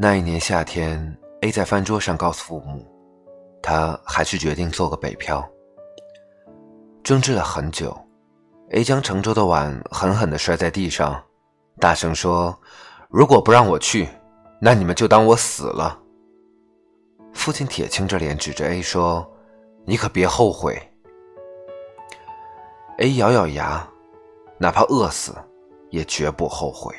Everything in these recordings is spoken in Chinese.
那一年夏天，A 在饭桌上告诉父母，他还是决定做个北漂。争执了很久，A 将盛粥的碗狠狠地摔在地上，大声说：“如果不让我去，那你们就当我死了。”父亲铁青着脸指着 A 说：“你可别后悔。”A 咬咬牙，哪怕饿死，也绝不后悔。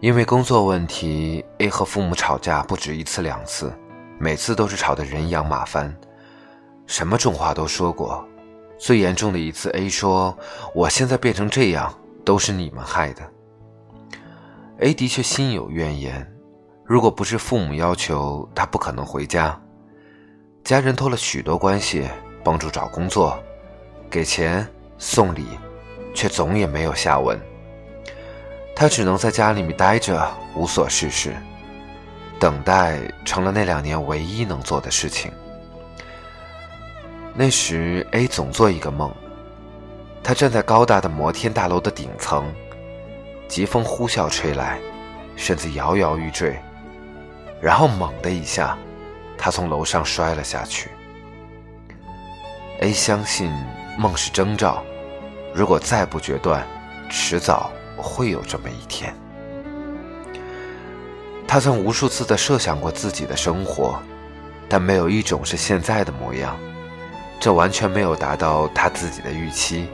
因为工作问题，A 和父母吵架不止一次两次，每次都是吵得人仰马翻，什么重话都说过。最严重的一次，A 说：“我现在变成这样，都是你们害的。”A 的确心有怨言，如果不是父母要求，他不可能回家。家人托了许多关系，帮助找工作，给钱送礼，却总也没有下文。他只能在家里面待着，无所事事，等待成了那两年唯一能做的事情。那时，A 总做一个梦，他站在高大的摩天大楼的顶层，疾风呼啸吹来，身子摇摇欲坠，然后猛的一下，他从楼上摔了下去。A 相信梦是征兆，如果再不决断，迟早。会有这么一天。他曾无数次的设想过自己的生活，但没有一种是现在的模样。这完全没有达到他自己的预期。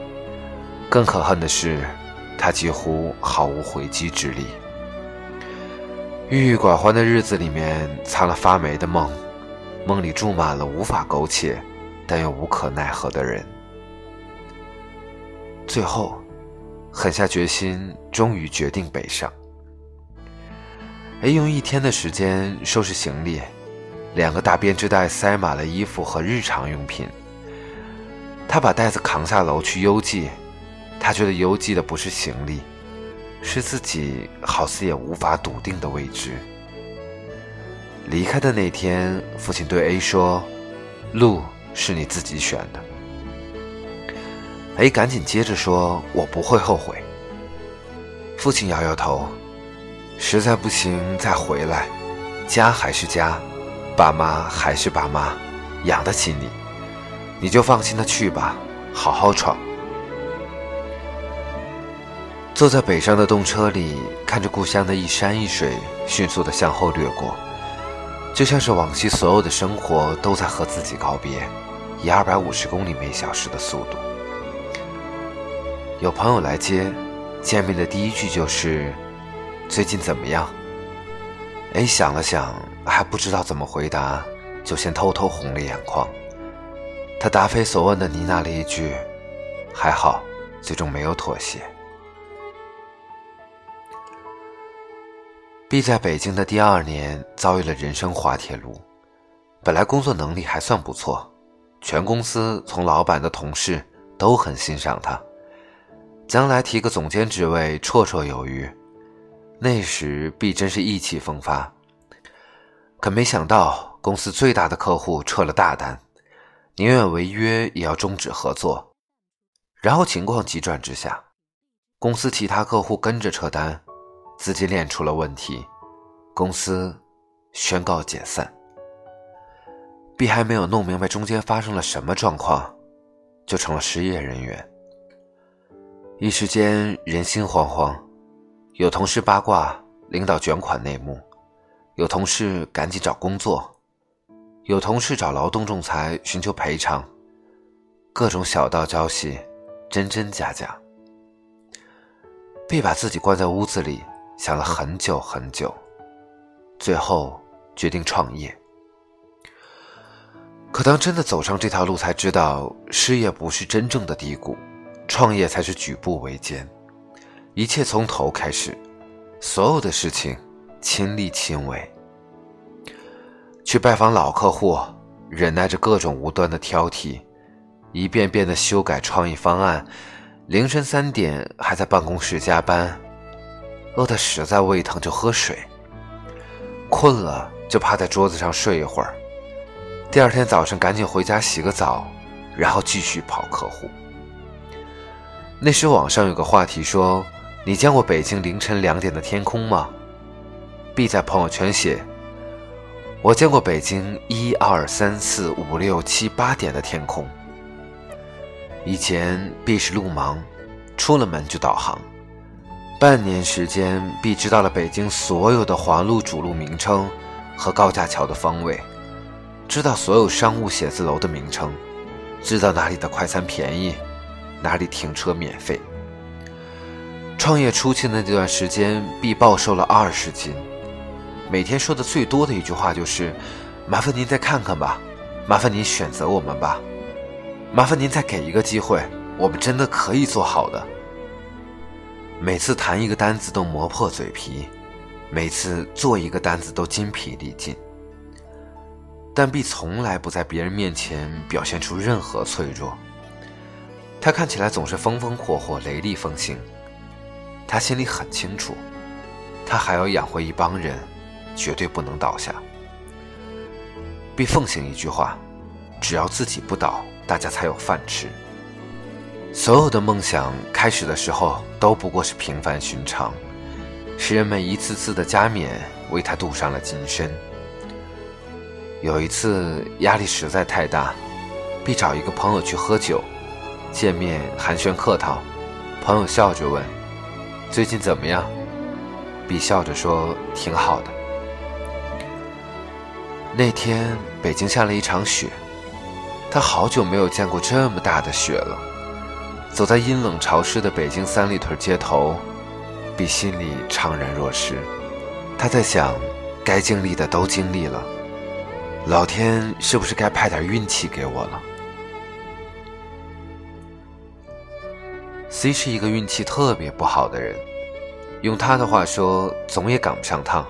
更可恨的是，他几乎毫无回击之力。郁郁寡欢的日子里面藏了发霉的梦，梦里住满了无法苟且，但又无可奈何的人。最后。狠下决心，终于决定北上。A 用一天的时间收拾行李，两个大编织袋塞满了衣服和日常用品。他把袋子扛下楼去邮寄，他觉得邮寄的不是行李，是自己好似也无法笃定的未知。离开的那天，父亲对 A 说：“路是你自己选的。” A 赶紧接着说：“我不会后悔。”父亲摇摇头：“实在不行再回来，家还是家，爸妈还是爸妈，养得起你，你就放心的去吧，好好闯。”坐在北上的动车里，看着故乡的一山一水迅速的向后掠过，就像是往昔所有的生活都在和自己告别，以二百五十公里每小时的速度。有朋友来接，见面的第一句就是：“最近怎么样？”A 想了想，还不知道怎么回答，就先偷偷红了眼眶。他答非所问的呢喃了一句：“还好。”最终没有妥协。B 在北京的第二年遭遇了人生滑铁卢，本来工作能力还算不错，全公司从老板的同事都很欣赏他。将来提个总监职位绰绰有余，那时必真是意气风发。可没想到公司最大的客户撤了大单，宁愿违约也要终止合作。然后情况急转直下，公司其他客户跟着撤单，资金链出了问题，公司宣告解散。B 还没有弄明白中间发生了什么状况，就成了失业人员。一时间人心惶惶，有同事八卦领导卷款内幕，有同事赶紧找工作，有同事找劳动仲裁寻求赔偿，各种小道消息真真假假。被把自己关在屋子里想了很久很久，最后决定创业。可当真的走上这条路，才知道失业不是真正的低谷。创业才是举步维艰，一切从头开始，所有的事情亲力亲为。去拜访老客户，忍耐着各种无端的挑剔，一遍遍的修改创意方案，凌晨三点还在办公室加班，饿得实在胃疼就喝水，困了就趴在桌子上睡一会儿，第二天早上赶紧回家洗个澡，然后继续跑客户。那时网上有个话题说：“你见过北京凌晨两点的天空吗？”必在朋友圈写：“我见过北京一二三四五六七八点的天空。”以前必是路盲，出了门就导航。半年时间，必知道了北京所有的环路主路名称和高架桥的方位，知道所有商务写字楼的名称，知道哪里的快餐便宜，哪里停车免费。创业初期的那段时间，必暴瘦了二十斤，每天说的最多的一句话就是：“麻烦您再看看吧，麻烦您选择我们吧。”麻烦您再给一个机会，我们真的可以做好的。每次谈一个单子都磨破嘴皮，每次做一个单子都筋疲力尽。但必从来不在别人面前表现出任何脆弱。他看起来总是风风火火、雷厉风行。他心里很清楚，他还要养活一帮人，绝对不能倒下。必奉行一句话：只要自己不倒。大家才有饭吃。所有的梦想开始的时候都不过是平凡寻常，是人们一次次的加冕，为他镀上了金身。有一次压力实在太大，必找一个朋友去喝酒，见面寒暄客套，朋友笑着问：“最近怎么样？”比笑着说：“挺好的。”那天北京下了一场雪。他好久没有见过这么大的雪了。走在阴冷潮湿的北京三里屯街头，比心里怅然若失。他在想，该经历的都经历了，老天是不是该派点运气给我了？C 是一个运气特别不好的人，用他的话说，总也赶不上趟，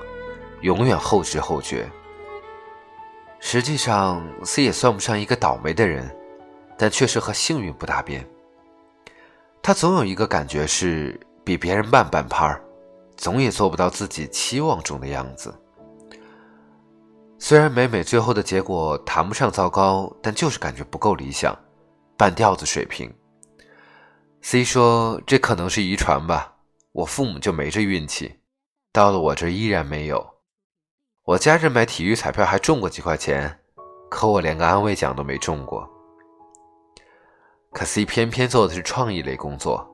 永远后知后觉。实际上，C 也算不上一个倒霉的人，但确实和幸运不搭边。他总有一个感觉是比别人慢半拍儿，总也做不到自己期望中的样子。虽然每每最后的结果谈不上糟糕，但就是感觉不够理想，半吊子水平。C 说：“这可能是遗传吧，我父母就没这运气，到了我这依然没有。”我家人买体育彩票还中过几块钱，可我连个安慰奖都没中过。可 C 偏偏做的是创意类工作，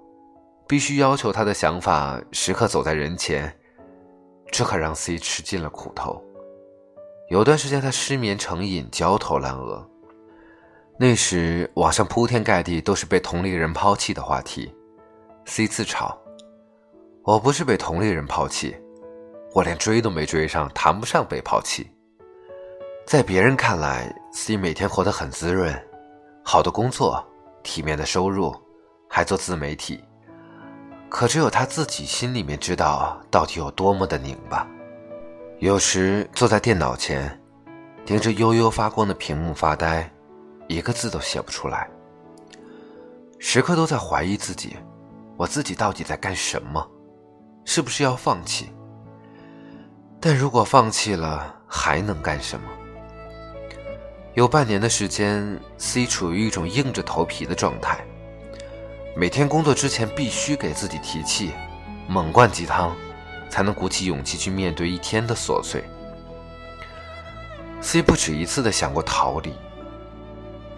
必须要求他的想法时刻走在人前，这可让 C 吃尽了苦头。有段时间他失眠成瘾，焦头烂额。那时网上铺天盖地都是被同龄人抛弃的话题，C 自嘲：“我不是被同龄人抛弃。”我连追都没追上，谈不上被抛弃。在别人看来，C 每天活得很滋润，好的工作，体面的收入，还做自媒体。可只有他自己心里面知道，到底有多么的拧巴。有时坐在电脑前，盯着悠悠发光的屏幕发呆，一个字都写不出来。时刻都在怀疑自己：我自己到底在干什么？是不是要放弃？但如果放弃了，还能干什么？有半年的时间，C 处于一种硬着头皮的状态。每天工作之前必须给自己提气，猛灌鸡汤，才能鼓起勇气去面对一天的琐碎。C 不止一次的想过逃离，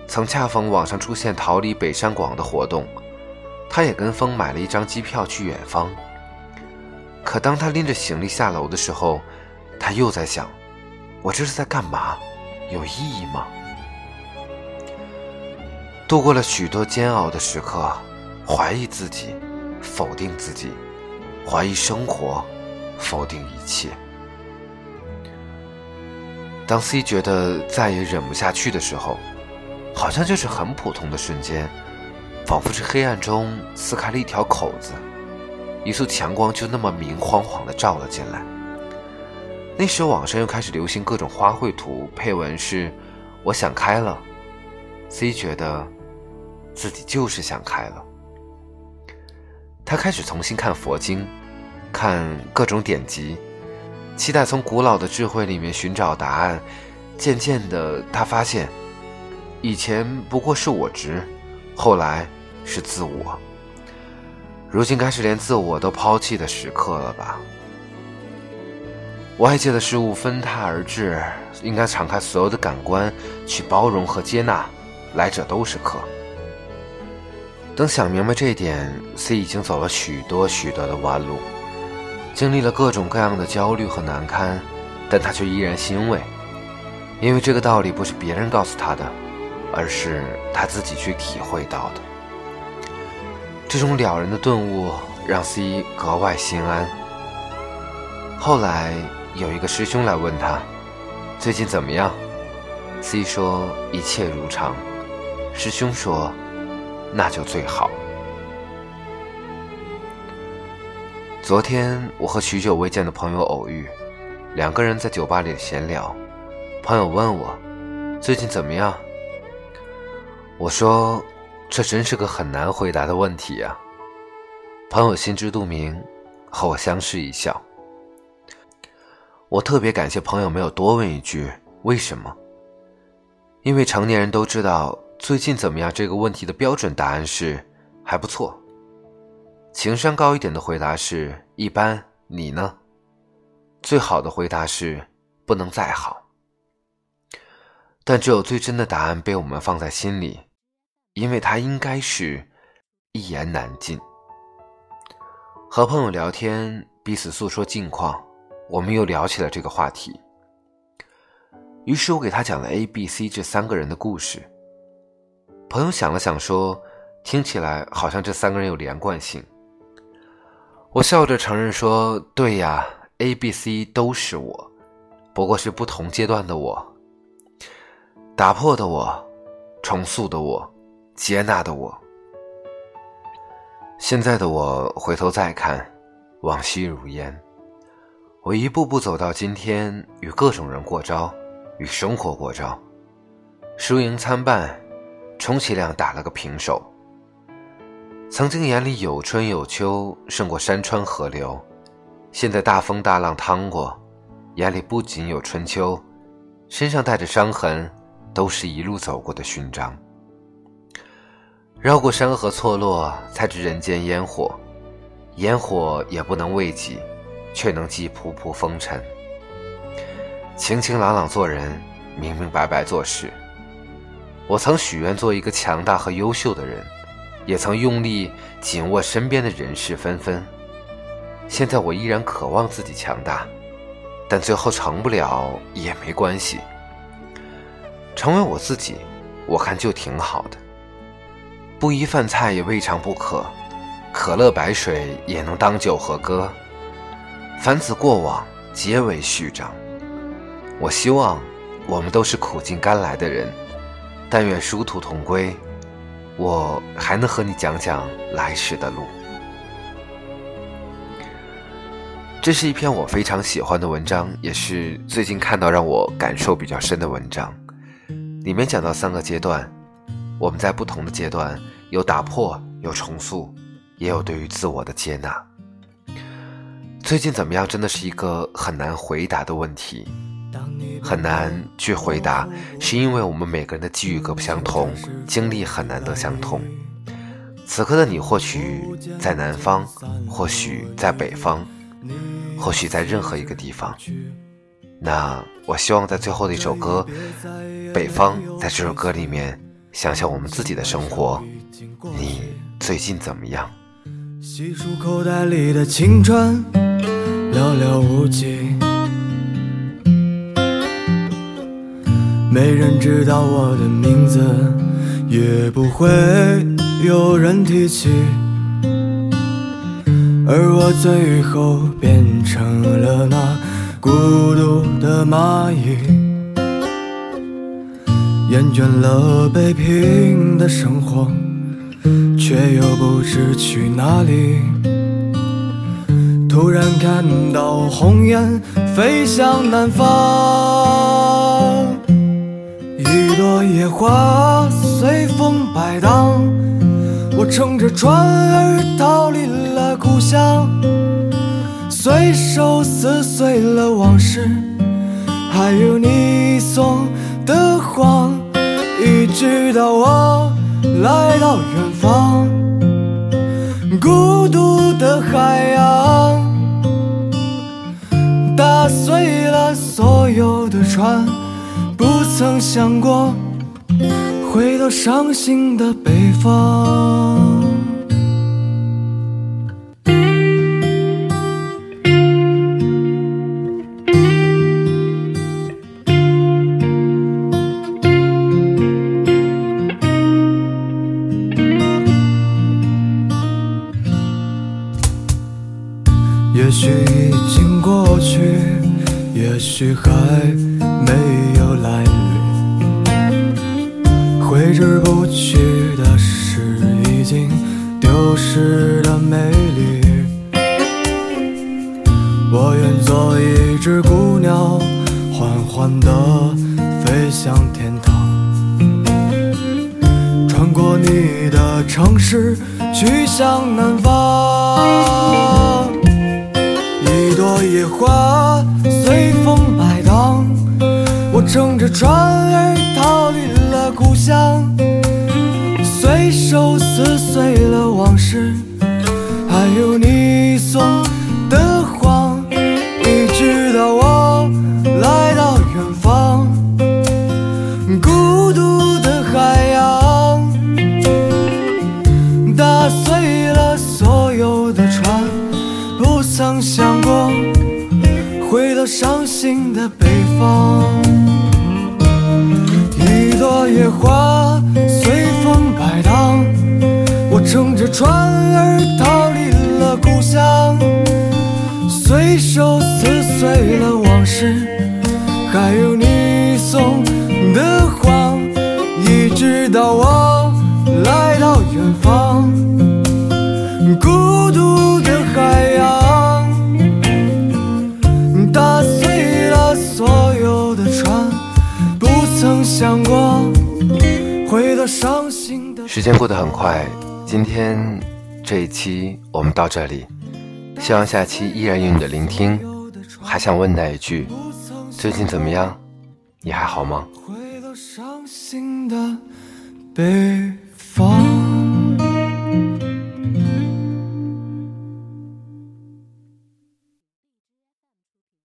曾恰逢网上出现逃离北上广的活动，他也跟风买了一张机票去远方。可当他拎着行李下楼的时候，他又在想：我这是在干嘛？有意义吗？度过了许多煎熬的时刻，怀疑自己，否定自己，怀疑生活，否定一切。当 C 觉得再也忍不下去的时候，好像就是很普通的瞬间，仿佛是黑暗中撕开了一条口子。一束强光就那么明晃晃的照了进来。那时网上又开始流行各种花卉图，配文是“我想开了 ”，C 觉得自己就是想开了。他开始重新看佛经，看各种典籍，期待从古老的智慧里面寻找答案。渐渐的，他发现，以前不过是我执，后来是自我。如今该是连自我都抛弃的时刻了吧外界的事物纷沓而至，应该敞开所有的感官去包容和接纳，来者都是客。等想明白这一点，C 已经走了许多许多的弯路，经历了各种各样的焦虑和难堪，但他却依然欣慰，因为这个道理不是别人告诉他的，而是他自己去体会到的。这种了然的顿悟让 C 格外心安。后来有一个师兄来问他，最近怎么样？C 说一切如常。师兄说。那就最好。昨天我和许久未见的朋友偶遇，两个人在酒吧里闲聊。朋友问我最近怎么样，我说这真是个很难回答的问题呀。朋友心知肚明，和我相视一笑。我特别感谢朋友没有多问一句为什么，因为成年人都知道。最近怎么样？这个问题的标准答案是还不错。情商高一点的回答是一般。你呢？最好的回答是不能再好。但只有最真的答案被我们放在心里，因为它应该是一言难尽。和朋友聊天，彼此诉说近况，我们又聊起了这个话题。于是我给他讲了 A、B、C 这三个人的故事。朋友想了想，说：“听起来好像这三个人有连贯性。”我笑着承认说：“对呀，A、B、C 都是我，不过是不同阶段的我。打破的我，重塑的我，接纳的我。现在的我回头再看，往昔如烟。我一步步走到今天，与各种人过招，与生活过招，输赢参半。”充其量打了个平手。曾经眼里有春有秋，胜过山川河流；现在大风大浪趟过，眼里不仅有春秋，身上带着伤痕，都是一路走过的勋章。绕过山河错落，才知人间烟火，烟火也不能慰藉，却能寄仆仆风尘。清清朗朗做人，明明白白做事。我曾许愿做一个强大和优秀的人，也曾用力紧握身边的人事纷纷。现在我依然渴望自己强大，但最后成不了也没关系。成为我自己，我看就挺好的。不宜饭菜也未尝不可，可乐白水也能当酒和歌。凡此过往，皆为序章。我希望我们都是苦尽甘来的人。但愿殊途同归，我还能和你讲讲来时的路。这是一篇我非常喜欢的文章，也是最近看到让我感受比较深的文章。里面讲到三个阶段，我们在不同的阶段有打破，有重塑，也有对于自我的接纳。最近怎么样？真的是一个很难回答的问题。很难去回答，是因为我们每个人的际遇各不相同，经历很难得相同。此刻的你或许在南方，或许在北方，或许在任何一个地方。那我希望在最后的一首歌《北方》在这首歌里面，想想我们自己的生活。你最近怎么样？细数口袋里的青春，寥寥无几。没人知道我的名字，也不会有人提起，而我最后变成了那孤独的蚂蚁，厌倦了北平的生活，却又不知去哪里。突然看到红雁飞向南方。一朵野花随风摆荡，我乘着船儿逃离了故乡，随手撕碎了往事，还有你送的谎，直到我来到远方，孤独的海洋，打碎了所有的船，不曾想过回到伤心的北方。你的城市，去向南方。一朵野花随风摆荡，我乘着船儿逃离了故乡，随手撕碎了往事，还有你碎了所有的船。不曾想过回到伤心的北方，一朵野花随风摆荡，我乘着船儿逃离了故乡，随手撕碎了往事，还有你送的谎，一直到我时间过得很快，今天这一期我们到这里，希望下期依然有你的聆听。还想问那一句，最近怎么样？你还好吗？回到伤心的北方。